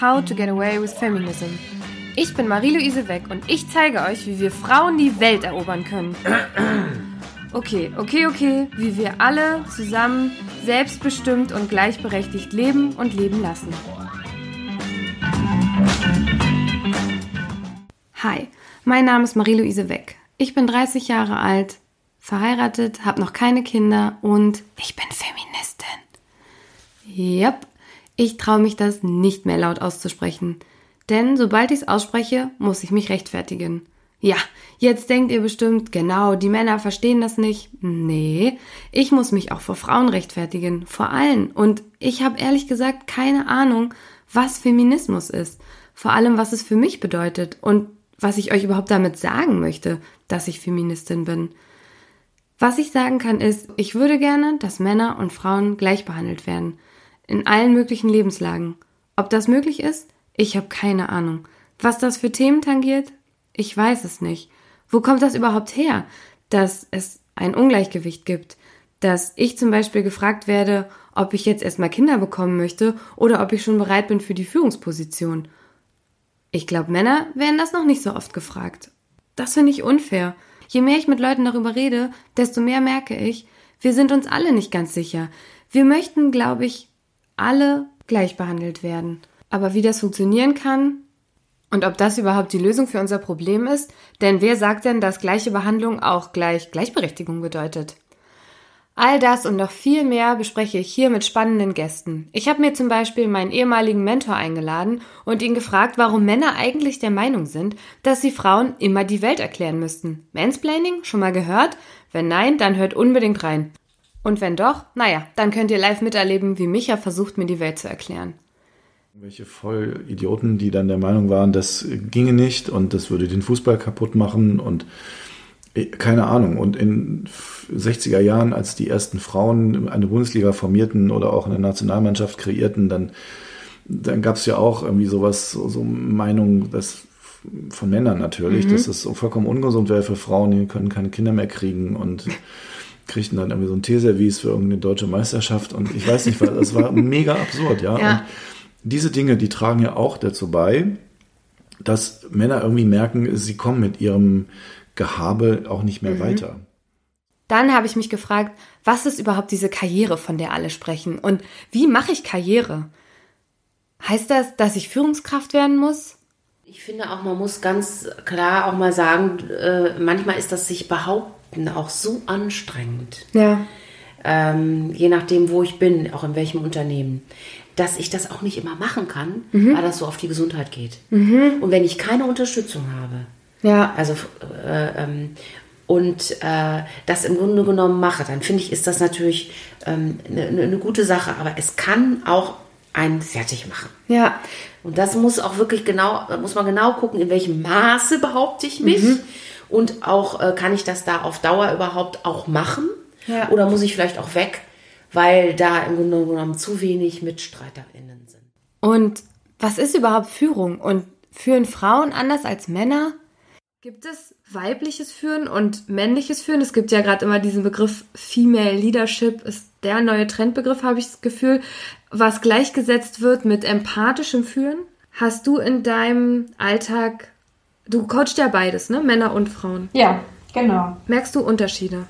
How to Get Away with Feminism. Ich bin Marie-Louise Weck und ich zeige euch, wie wir Frauen die Welt erobern können. Okay, okay, okay, wie wir alle zusammen selbstbestimmt und gleichberechtigt leben und leben lassen. Hi, mein Name ist Marie-Louise Weck. Ich bin 30 Jahre alt, verheiratet, habe noch keine Kinder und ich bin Feministin. Yep, ich traue mich das nicht mehr laut auszusprechen. Denn sobald ich es ausspreche, muss ich mich rechtfertigen. Ja, jetzt denkt ihr bestimmt, genau, die Männer verstehen das nicht. Nee, ich muss mich auch vor Frauen rechtfertigen, vor allen. Und ich habe ehrlich gesagt keine Ahnung, was Feminismus ist. Vor allem, was es für mich bedeutet und was ich euch überhaupt damit sagen möchte, dass ich Feministin bin. Was ich sagen kann ist, ich würde gerne, dass Männer und Frauen gleich behandelt werden in allen möglichen Lebenslagen. Ob das möglich ist? Ich habe keine Ahnung. Was das für Themen tangiert? Ich weiß es nicht. Wo kommt das überhaupt her, dass es ein Ungleichgewicht gibt? Dass ich zum Beispiel gefragt werde, ob ich jetzt erstmal Kinder bekommen möchte oder ob ich schon bereit bin für die Führungsposition. Ich glaube, Männer werden das noch nicht so oft gefragt. Das finde ich unfair. Je mehr ich mit Leuten darüber rede, desto mehr merke ich, wir sind uns alle nicht ganz sicher. Wir möchten, glaube ich, alle gleich behandelt werden. Aber wie das funktionieren kann und ob das überhaupt die Lösung für unser Problem ist, denn wer sagt denn, dass gleiche Behandlung auch gleich Gleichberechtigung bedeutet? All das und noch viel mehr bespreche ich hier mit spannenden Gästen. Ich habe mir zum Beispiel meinen ehemaligen Mentor eingeladen und ihn gefragt, warum Männer eigentlich der Meinung sind, dass sie Frauen immer die Welt erklären müssten. Mansplaining? Schon mal gehört? Wenn nein, dann hört unbedingt rein. Und wenn doch, naja, dann könnt ihr live miterleben, wie Micha versucht, mir die Welt zu erklären. Welche Vollidioten, die dann der Meinung waren, das ginge nicht und das würde den Fußball kaputt machen und keine Ahnung. Und in 60er Jahren, als die ersten Frauen eine Bundesliga formierten oder auch eine Nationalmannschaft kreierten, dann, dann gab es ja auch irgendwie sowas, so, Meinungen, dass von Männern natürlich, mhm. dass es vollkommen ungesund wäre für Frauen, die können keine Kinder mehr kriegen und kriegten dann irgendwie so ein Teeservice für irgendeine deutsche Meisterschaft und ich weiß nicht, das war mega absurd, ja. ja. Und diese Dinge, die tragen ja auch dazu bei, dass Männer irgendwie merken, sie kommen mit ihrem Gehabe auch nicht mehr mhm. weiter. Dann habe ich mich gefragt, was ist überhaupt diese Karriere, von der alle sprechen? Und wie mache ich Karriere? Heißt das, dass ich Führungskraft werden muss? Ich finde auch, man muss ganz klar auch mal sagen, äh, manchmal ist das sich behaupten auch so anstrengend. Ja. Ähm, je nachdem, wo ich bin, auch in welchem Unternehmen, dass ich das auch nicht immer machen kann, mhm. weil das so auf die Gesundheit geht. Mhm. Und wenn ich keine Unterstützung habe, ja. also äh, ähm, und äh, das im Grunde genommen mache, dann finde ich, ist das natürlich ähm, eine, eine gute Sache. Aber es kann auch einen fertig machen. Ja. Und das muss auch wirklich genau, muss man genau gucken, in welchem Maße behaupte ich mich. Mhm. Und auch, äh, kann ich das da auf Dauer überhaupt auch machen? Ja. Oder muss ich vielleicht auch weg, weil da im Grunde genommen zu wenig MitstreiterInnen sind? Und was ist überhaupt Führung? Und führen Frauen anders als Männer? Gibt es weibliches Führen und männliches Führen? Es gibt ja gerade immer diesen Begriff Female Leadership, ist der neue Trendbegriff, habe ich das Gefühl, was gleichgesetzt wird mit empathischem Führen. Hast du in deinem Alltag Du coachst ja beides, ne? Männer und Frauen. Ja, genau. Merkst du Unterschiede?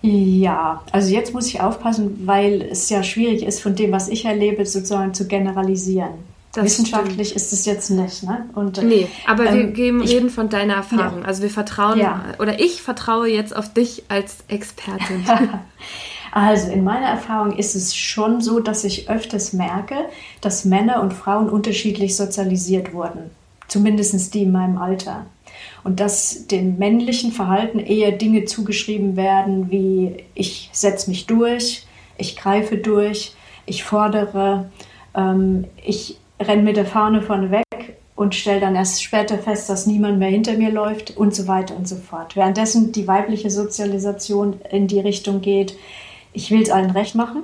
Ja, also jetzt muss ich aufpassen, weil es ja schwierig ist, von dem, was ich erlebe, sozusagen zu generalisieren. Das Wissenschaftlich stimmt. ist es jetzt nicht, ne? Und, nee, aber ähm, wir geben, ich, reden von deiner Erfahrung. Ja. Also wir vertrauen, ja. oder ich vertraue jetzt auf dich als Expertin. also in meiner Erfahrung ist es schon so, dass ich öfters merke, dass Männer und Frauen unterschiedlich sozialisiert wurden zumindest die in meinem Alter. Und dass dem männlichen Verhalten eher Dinge zugeschrieben werden, wie ich setze mich durch, ich greife durch, ich fordere, ähm, ich renne mit der Fahne vorne weg und stelle dann erst später fest, dass niemand mehr hinter mir läuft und so weiter und so fort. Währenddessen die weibliche Sozialisation in die Richtung geht, ich will es allen recht machen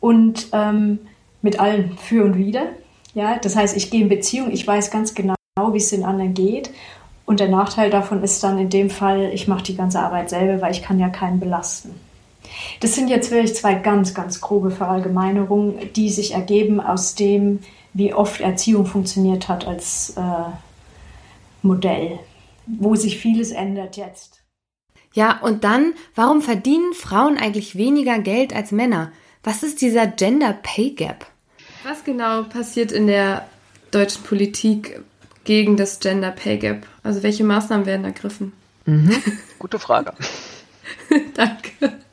und ähm, mit allen für und wider. Ja, das heißt, ich gehe in Beziehung, ich weiß ganz genau, wie es den anderen geht. Und der Nachteil davon ist dann in dem Fall, ich mache die ganze Arbeit selber, weil ich kann ja keinen belasten. Das sind jetzt wirklich zwei ganz, ganz grobe Verallgemeinerungen, die sich ergeben aus dem, wie oft Erziehung funktioniert hat als äh, Modell, wo sich vieles ändert jetzt. Ja, und dann, warum verdienen Frauen eigentlich weniger Geld als Männer? Was ist dieser Gender Pay Gap? Was genau passiert in der deutschen Politik gegen das Gender Pay Gap? Also welche Maßnahmen werden ergriffen? Mhm, gute Frage.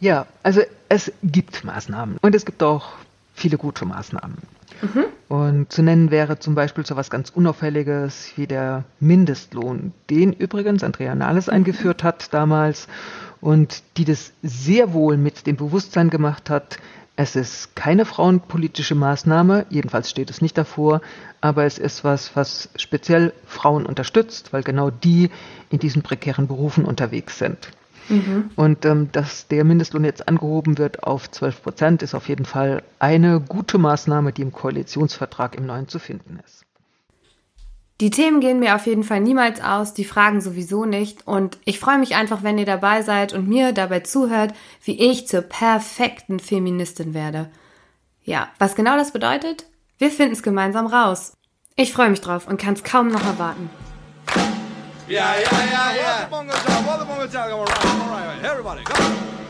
Ja, also es gibt Maßnahmen und es gibt auch viele gute Maßnahmen. Mhm. Und zu nennen wäre zum Beispiel so etwas ganz Unauffälliges wie der Mindestlohn, den übrigens Andrea Nahles mhm. eingeführt hat damals und die das sehr wohl mit dem Bewusstsein gemacht hat, es ist keine frauenpolitische Maßnahme, jedenfalls steht es nicht davor, aber es ist was, was speziell Frauen unterstützt, weil genau die in diesen prekären Berufen unterwegs sind. Mhm. Und ähm, dass der Mindestlohn jetzt angehoben wird auf 12 Prozent, ist auf jeden Fall eine gute Maßnahme, die im Koalitionsvertrag im neuen zu finden ist. Die Themen gehen mir auf jeden Fall niemals aus, die Fragen sowieso nicht. Und ich freue mich einfach, wenn ihr dabei seid und mir dabei zuhört, wie ich zur perfekten Feministin werde. Ja, was genau das bedeutet? Wir finden es gemeinsam raus. Ich freue mich drauf und kann es kaum noch erwarten. Yeah, yeah, yeah, yeah. Well, the bongo job, well, the bongo job, all right, all right, everybody, come on.